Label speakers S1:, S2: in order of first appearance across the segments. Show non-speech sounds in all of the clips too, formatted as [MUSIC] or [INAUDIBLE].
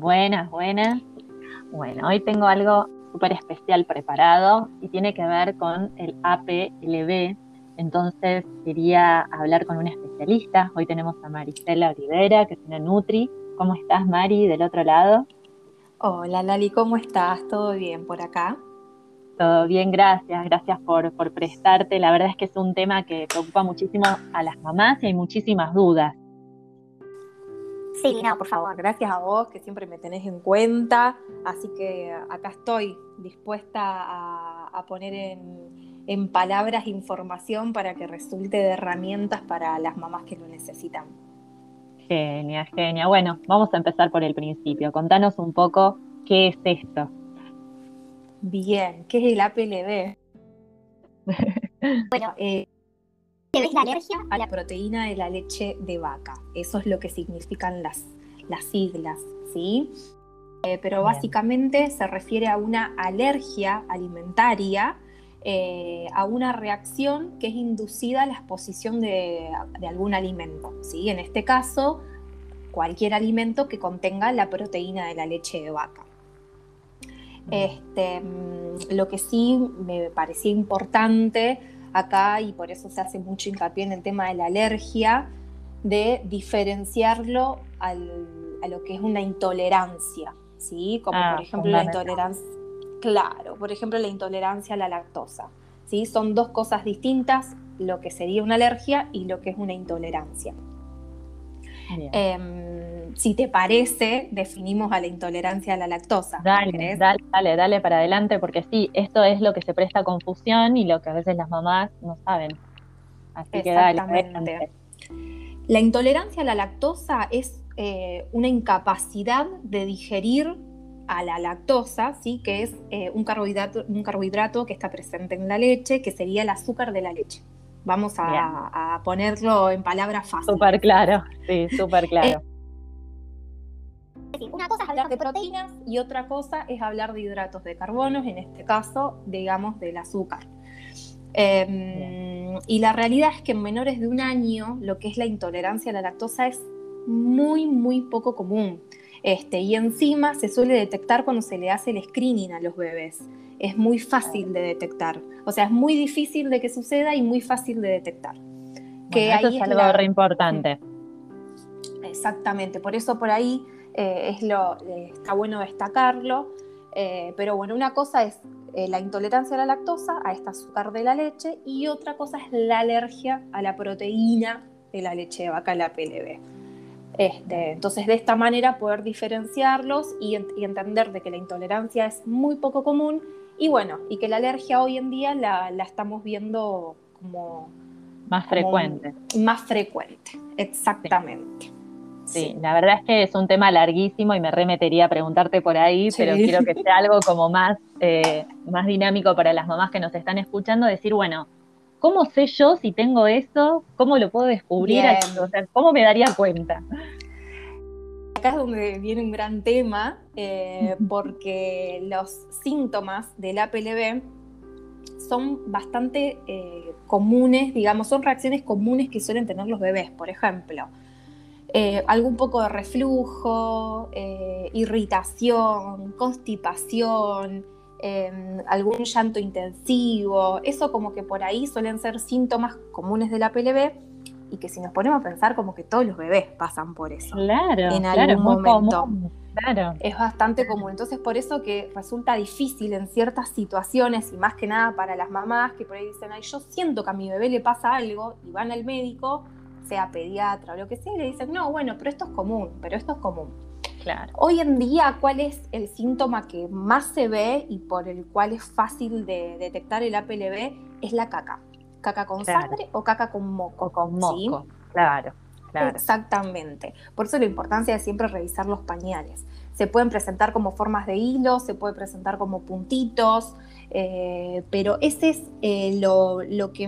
S1: Buenas, buenas. Bueno, hoy tengo algo súper especial preparado y tiene que ver con el APLB. Entonces quería hablar con un especialista. Hoy tenemos a Marisela Olivera, que es una Nutri. ¿Cómo estás, Mari, del otro lado?
S2: Hola, Lali, ¿cómo estás? ¿Todo bien por acá?
S1: Todo bien, gracias. Gracias por, por prestarte. La verdad es que es un tema que preocupa muchísimo a las mamás y hay muchísimas dudas.
S2: Sí, no, por favor, gracias a vos que siempre me tenés en cuenta. Así que acá estoy dispuesta a, poner en, palabras información para que resulte de herramientas para las mamás que lo necesitan.
S1: Genia, genia. Bueno, vamos a empezar por el principio. Contanos un poco qué es esto.
S2: Bien, ¿qué es el APLB? [LAUGHS] bueno, eh, es la alergia a la proteína de la leche de vaca. Eso es lo que significan las, las siglas, ¿sí? Eh, pero básicamente se refiere a una alergia alimentaria, eh, a una reacción que es inducida a la exposición de, algún alimento, ¿sí? En este caso, cualquier alimento que contenga la proteína de la leche de vaca. Este, mm, lo que sí me parecía importante acá, y por eso se hace mucho hincapié en el tema de la alergia, de diferenciarlo a lo que es una intolerancia, ¿sí? Como ah, por ejemplo la intolerancia, claro, por ejemplo la intolerancia a la lactosa, ¿sí? Son dos cosas distintas, lo que sería una alergia y lo que es una intolerancia. Em, si te parece, definimos a la intolerancia a la lactosa.
S1: Dale, dale, dale, para adelante, porque sí, esto es lo que se presta confusión y lo que a veces las mamás no saben. Así que dale.
S2: La intolerancia a la lactosa es eh, una incapacidad de digerir a la lactosa, ¿sí? que es eh, un, carbohidrato, un carbohidrato que está presente en la leche, que sería el azúcar de la leche. Vamos a, ponerlo en palabras fáciles.
S1: Súper claro, sí, súper claro.
S2: Eh, una cosa es hablar de proteínas y otra cosa es hablar de hidratos de carbono, en este caso, digamos, del azúcar. Em, y la realidad es que en menores de un año lo que es la intolerancia a la lactosa es muy, muy poco común. Este, y encima se suele detectar cuando se le hace el screening a los bebés. Es muy fácil de detectar. O sea, es muy difícil de que suceda y muy fácil de detectar.
S1: que eso es algo re importante.
S2: Exactamente, por eso por ahí eh, es lo, eh, está bueno destacarlo. Eh, pero bueno, una cosa es la intolerancia a la lactosa, a este azúcar de la leche, y otra cosa es la alergia a la proteína de la leche de vaca, la PLB. Este, entonces, de esta manera poder diferenciarlos y, entender de que la intolerancia es muy poco común y bueno, y que la alergia hoy en día la, estamos viendo como...
S1: Más frecuente.
S2: Más frecuente, exactamente.
S1: Sí. La verdad es que es un tema larguísimo y me remetería a preguntarte por ahí, pero quiero que sea algo como más, eh, más dinámico para las mamás que nos están escuchando, decir, bueno, ¿cómo sé yo si tengo eso? ¿Cómo lo puedo descubrir? O sea, ¿Cómo me daría cuenta?
S2: Acá es donde viene un gran tema, eh, porque los síntomas del APLB son bastante eh, comunes, digamos, son reacciones comunes que suelen tener los bebés, por ejemplo. Eh, algún poco de reflujo, irritación, constipación, Em, algún llanto intensivo, eso como que por ahí suelen ser síntomas comunes de la PLB y que si nos ponemos a pensar como que todos los bebés pasan por eso.
S1: Claro, en algún momento. claro.
S2: Es bastante común. Entonces por eso que resulta difícil en ciertas situaciones y más que nada para las mamás que por ahí dicen, ay, yo siento que a mi bebé le pasa algo y van al médico, sea pediatra o lo que sea, y le dicen, no, bueno, pero esto es común, pero esto es común. Hoy en día, ¿cuál es el síntoma que más se ve y por el cual es fácil de detectar el APLB? Es la caca. ¿Caca con sangre o caca con moco?
S1: con moco, claro, claro.
S2: Exactamente. Por eso la importancia de siempre revisar los pañales. Se pueden presentar como formas de hilo, se puede presentar como puntitos, eh, pero ese es eh, lo, lo que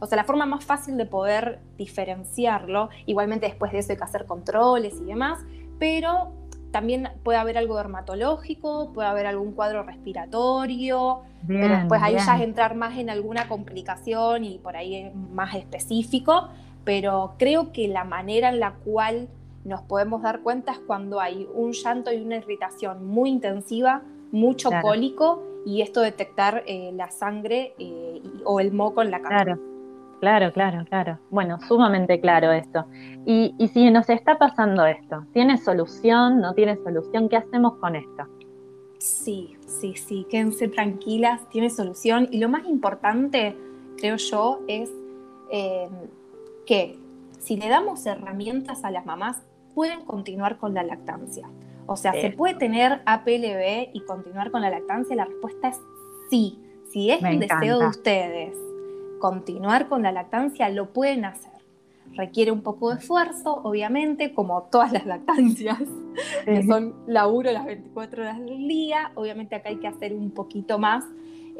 S2: o sea, la forma más fácil de poder diferenciarlo, igualmente después de eso hay que hacer controles y demás, pero también puede haber algo dermatológico, puede haber algún cuadro respiratorio, pero después ahí ya es entrar más en alguna complicación y por ahí es más específico, pero creo que la manera en la cual nos podemos dar cuenta es cuando hay un llanto y una irritación muy intensiva, mucho cólico y esto detectar eh, la sangre eh, o el moco en la cara.
S1: Claro, claro, claro, claro. Bueno, sumamente claro esto. Y, y si nos está pasando esto, ¿tiene solución? ¿No tiene solución? ¿Qué hacemos con esto?
S2: Sí, sí, sí, quédense tranquilas, tiene solución. Y lo más importante, creo yo, es eh, que si le damos herramientas a las mamás, pueden continuar con la lactancia. O sea, ¿se puede tener APLB y continuar con la lactancia? La respuesta es sí. Si es el deseo de ustedes continuar con la lactancia, lo pueden hacer. Requiere un poco de esfuerzo, obviamente, como todas las lactancias, que son laburo las 24 horas del día. Obviamente acá hay que hacer un poquito más,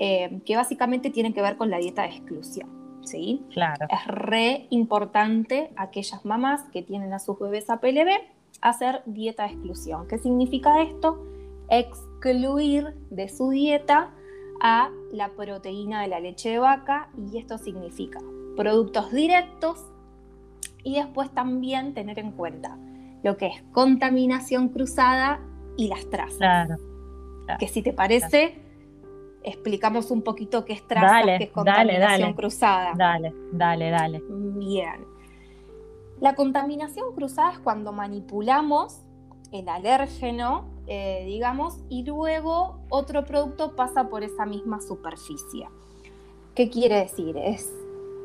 S2: eh, que básicamente tiene que ver con la dieta de exclusión. ¿sí?
S1: Claro.
S2: Es re importante aquellas mamás que tienen a sus bebés APLB hacer dieta de exclusión. ¿Qué significa esto? Excluir de su dieta a la proteína de la leche de vaca y esto significa productos directos y después también tener en cuenta lo que es contaminación cruzada y las trazas.
S1: Claro,
S2: que si te parece, explicamos un poquito qué es traza, qué es contaminación cruzada.
S1: Dale, dale, dale.
S2: Bien. La contaminación cruzada es cuando manipulamos el alérgeno, eh, digamos, y luego otro producto pasa por esa misma superficie. ¿Qué quiere decir? Es,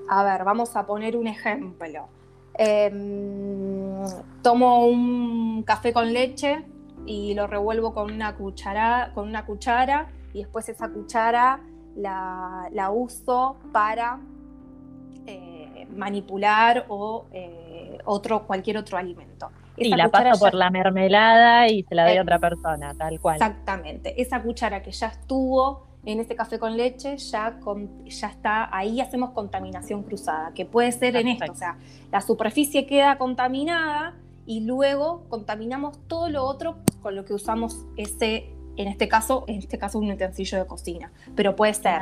S2: a ver, vamos a poner un ejemplo. Em, tomo un café con leche y lo revuelvo con una cuchara, con una cuchara y después esa cuchara la, uso para eh, manipular o eh, otro, cualquier otro alimento.
S1: Y la paso por la mermelada y se la doy a otra persona, tal cual.
S2: Exactamente. Esa cuchara que ya estuvo en este café con leche ya, ya está, ahí hacemos contaminación cruzada, que puede ser en esto, o sea, la superficie queda contaminada y luego contaminamos todo lo otro con lo que usamos ese, en este caso, en este caso un utensilio de cocina, pero puede ser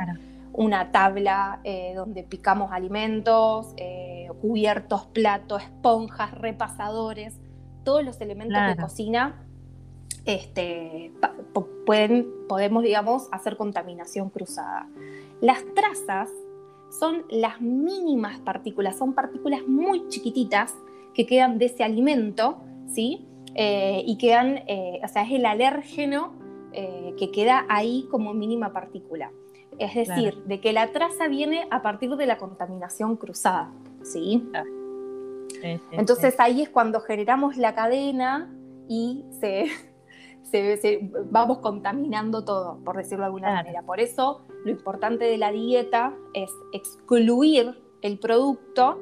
S2: una tabla eh, donde picamos alimentos, eh, cubiertos, platos, esponjas, repasadores, todos los elementos de cocina este, pueden, podemos, digamos, hacer contaminación cruzada. Las trazas son las mínimas partículas, son partículas muy chiquititas que quedan de ese alimento, ¿sí? Eh, y quedan, eh, o sea, es el alérgeno eh, que queda ahí como mínima partícula. Es decir, de que la traza viene a partir de la contaminación cruzada, ¿sí? Entonces ahí es cuando generamos la cadena y se, [LAUGHS] vamos contaminando todo, por decirlo de alguna manera. Por eso lo importante de la dieta es excluir el producto,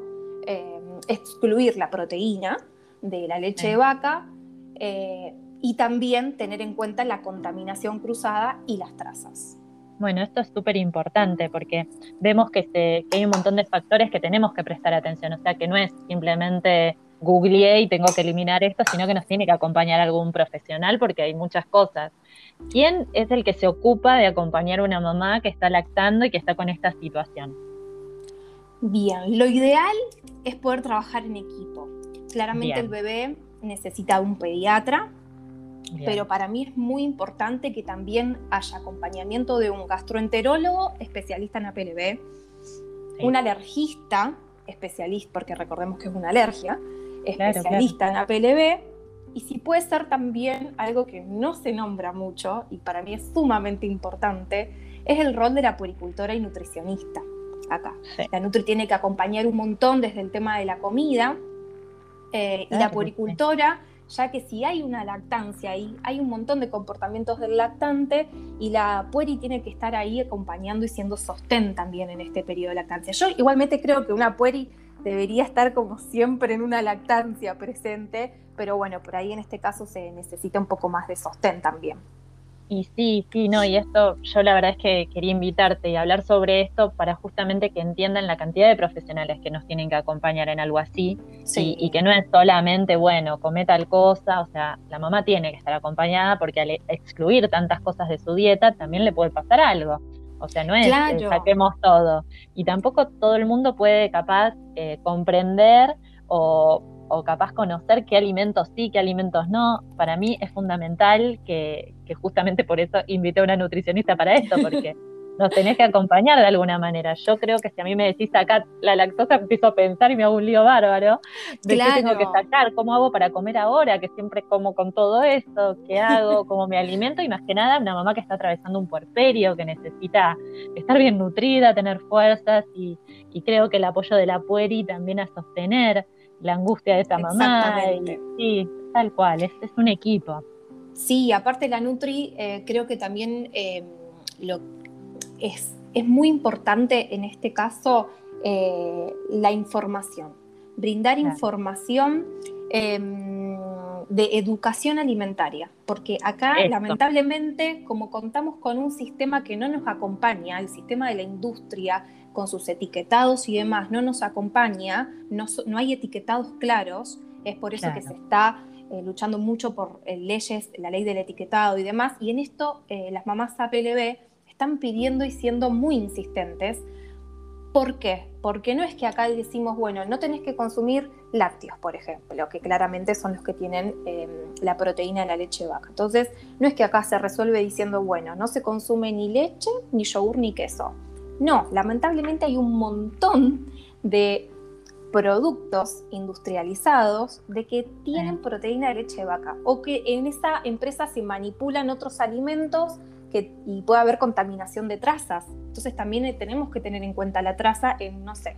S2: eh, excluir la proteína de la leche de vaca eh, y también tener en cuenta la contaminación cruzada y las trazas.
S1: Bueno, esto es súper importante porque vemos que, que hay un montón de factores que tenemos que prestar atención, o sea que no es simplemente googleé y tengo que eliminar esto, sino que nos tiene que acompañar algún profesional porque hay muchas cosas. ¿Quién es el que se ocupa de acompañar a una mamá que está lactando y que está con esta situación?
S2: Bien, lo ideal es poder trabajar en equipo. Claramente el bebé necesita un pediatra, pero para mí es muy importante que también haya acompañamiento de un gastroenterólogo especialista en APLB, un alergista especialista, porque recordemos que es una alergia, especialista en APLB, y si puede ser también algo que no se nombra mucho, y para mí es sumamente importante, es el rol de la puericultora y nutricionista acá. La Nutri tiene que acompañar un montón desde el tema de la comida, eh, y la puericultora, ya que si hay una lactancia ahí, hay un montón de comportamientos del lactante, y la pueri tiene que estar ahí acompañando y siendo sostén también en este periodo de lactancia. Yo igualmente creo que una pueri debería estar como siempre en una lactancia presente, pero bueno, por ahí en este caso se necesita un poco más de sostén también.
S1: Y sí, sí, no, y esto yo la verdad es que quería invitarte y hablar sobre esto para justamente que entiendan la cantidad de profesionales que nos tienen que acompañar en algo así y, que no es solamente, bueno, come tal cosa, o sea, la mamá tiene que estar acompañada porque al excluir tantas cosas de su dieta también le puede pasar algo. O sea, no es que saquemos todo. Y tampoco todo el mundo puede capaz eh, comprender o, o capaz conocer qué alimentos sí, qué alimentos no, para mí es fundamental que, que justamente por eso invité a una nutricionista para esto, porque [LAUGHS] nos tenés que acompañar de alguna manera. Yo creo que si a mí me decís acá la lactosa, empiezo a pensar y me hago un lío bárbaro de qué tengo que sacar, cómo hago para comer ahora, que siempre como con todo esto, qué hago, [LAUGHS] cómo me alimento, y más que nada una mamá que está atravesando un puerperio, que necesita estar bien nutrida, tener fuerzas, y, creo que el apoyo de la pueri también a sostener la angustia de esta mamá. sí, tal cual, es, es un equipo.
S2: Sí, aparte la Nutri, eh, creo que también eh, lo es, muy importante en este caso eh, la información, brindar información de educación alimentaria, porque acá lamentablemente como contamos con un sistema que no nos acompaña, el sistema de la industria, con sus etiquetados y demás, no nos acompaña, no, hay etiquetados claros, es por eso que se está eh, luchando mucho por eh, leyes, la ley del etiquetado y demás, y en esto las mamás APLB están pidiendo y siendo muy insistentes. ¿Por qué? Porque no es que acá decimos, bueno, no tenés que consumir lácteos, por ejemplo, que claramente son los que tienen em, la proteína de la leche vaca. Entonces, no es que acá se resuelve diciendo, bueno, no se consume ni leche, ni yogur, ni queso. No, lamentablemente hay un montón de productos industrializados de que tienen proteína de leche vaca o que en esa empresa se manipulan otros alimentos y puede haber contaminación de trazas. Entonces también tenemos que tener en cuenta la traza en, no sé,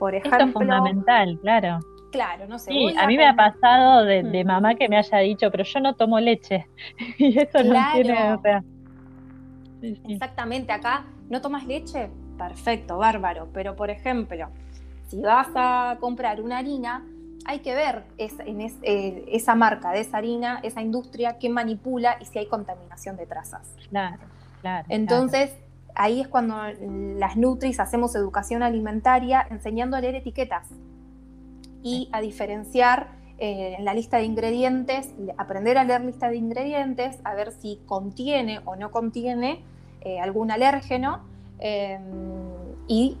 S2: por ejemplo...
S1: Esto es fundamental, claro.
S2: Claro, no sé.
S1: Sí, a, mí me ha pasado de, mm. mamá que me haya dicho, pero yo no tomo leche. [LAUGHS] y eso no tiene, o sea...
S2: Exactamente, acá no tomas leche, perfecto, bárbaro. Pero por ejemplo, si vas a comprar una harina, hay que ver en eh, esa marca de esa harina, esa industria, que manipula y si hay contaminación de trazas.
S1: Claro, claro.
S2: Entonces, ahí es cuando las Nutris hacemos educación alimentaria enseñando a leer etiquetas y a diferenciar en eh, la lista de ingredientes, aprender a leer lista de ingredientes, a ver si contiene o no contiene eh, algún alérgeno y,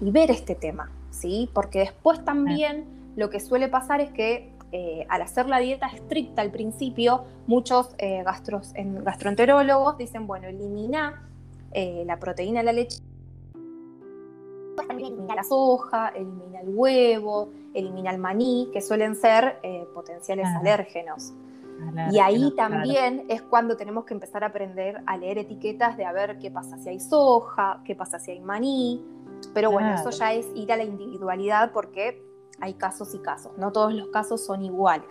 S2: y, ver este tema, ¿sí? Porque después también lo que suele pasar es que eh, al hacer la dieta estricta al principio, muchos eh, gastroenterólogos dicen, bueno, elimina eh, la proteína de la leche, elimina la soja, elimina el huevo, elimina el maní, que suelen ser potenciales alérgenos. y ahí también es cuando tenemos que empezar a aprender a leer etiquetas de a ver qué pasa si hay soja, qué pasa si hay maní. Pero bueno, eso ya es ir a la individualidad porque hay casos y casos, no todos los casos son iguales.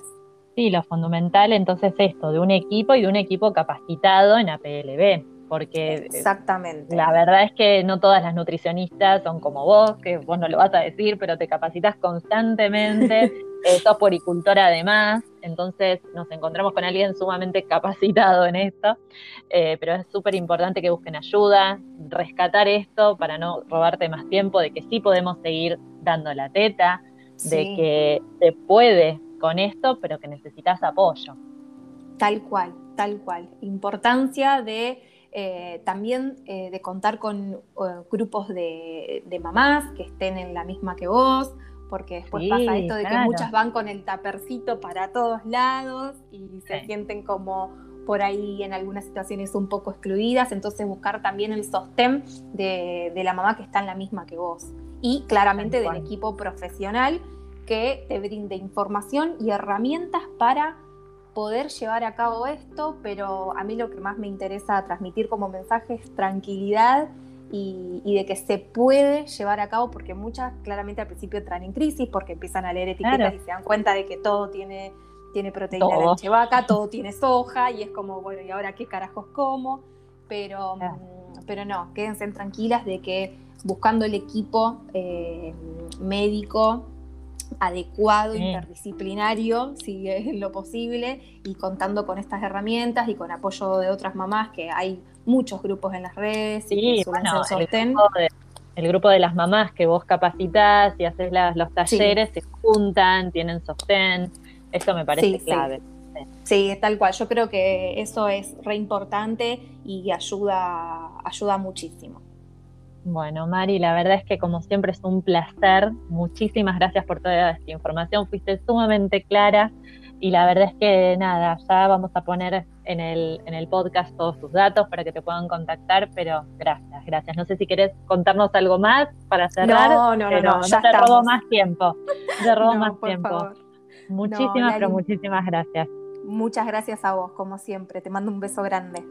S1: Sí, lo fundamental entonces es esto, de un equipo y de un equipo capacitado en APLB, porque
S2: eh, Exactamente.
S1: la verdad es que no todas las nutricionistas son como vos, que vos no lo vas a decir, pero te capacitas constantemente, [LAUGHS] eh, sos poricultora además, entonces nos encontramos con alguien sumamente capacitado en esto, eh, pero es súper importante que busquen ayuda, rescatar esto para no robarte más tiempo, de que sí podemos seguir dando la teta, de que se puede con esto, pero que necesitas apoyo.
S2: Tal cual, tal cual. Importancia de eh, también eh, de contar con eh, grupos de, mamás que estén en la misma que vos, porque después pasa esto de que muchas van con el tapercito para todos lados y se sienten como por ahí en algunas situaciones un poco excluidas, entonces buscar también el sostén de, de la mamá que está en la misma que vos. Y claramente del equipo profesional que te brinde información y herramientas para poder llevar a cabo esto, pero a mí lo que más me interesa transmitir como mensaje es tranquilidad y, de que se puede llevar a cabo, porque muchas claramente al principio entran en crisis porque empiezan a leer etiquetas y se dan cuenta de que todo tiene, tiene proteína de leche vaca, [LAUGHS] todo tiene soja y es como, bueno, ¿y ahora qué carajos como? Pero, mm, pero no, quédense tranquilas de que buscando el equipo eh, médico adecuado, interdisciplinario, si es lo posible, y contando con estas herramientas y con apoyo de otras mamás, que hay muchos grupos en las redes
S1: sí, y bueno, El grupo, de, las mamás que vos capacitas y haces los talleres, se juntan, tienen sostén, eso me parece clave.
S2: Sí. sí. tal cual. Yo creo que eso es re importante y ayuda, ayuda muchísimo.
S1: Bueno, Mari, la verdad es que como siempre es un placer. Muchísimas gracias por toda esta información. Fuiste sumamente clara y la verdad es que nada, ya vamos a poner en el, en el podcast todos tus datos para que te puedan contactar, pero gracias, gracias. No sé si querés contarnos algo más para cerrar.
S2: No, no,
S1: pero
S2: no, ya
S1: te
S2: estamos.
S1: robo más tiempo. Te robo [LAUGHS]
S2: No,
S1: más
S2: por
S1: tiempo.
S2: favor.
S1: Muchísimas,
S2: No,
S1: pero muchísimas gracias.
S2: Muchas gracias a vos, como siempre. Te mando un beso grande.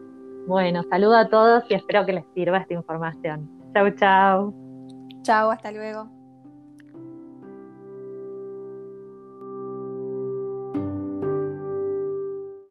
S1: Bueno, saludo a todos y espero que les sirva esta información. Chau, chau.
S2: Chao, hasta luego.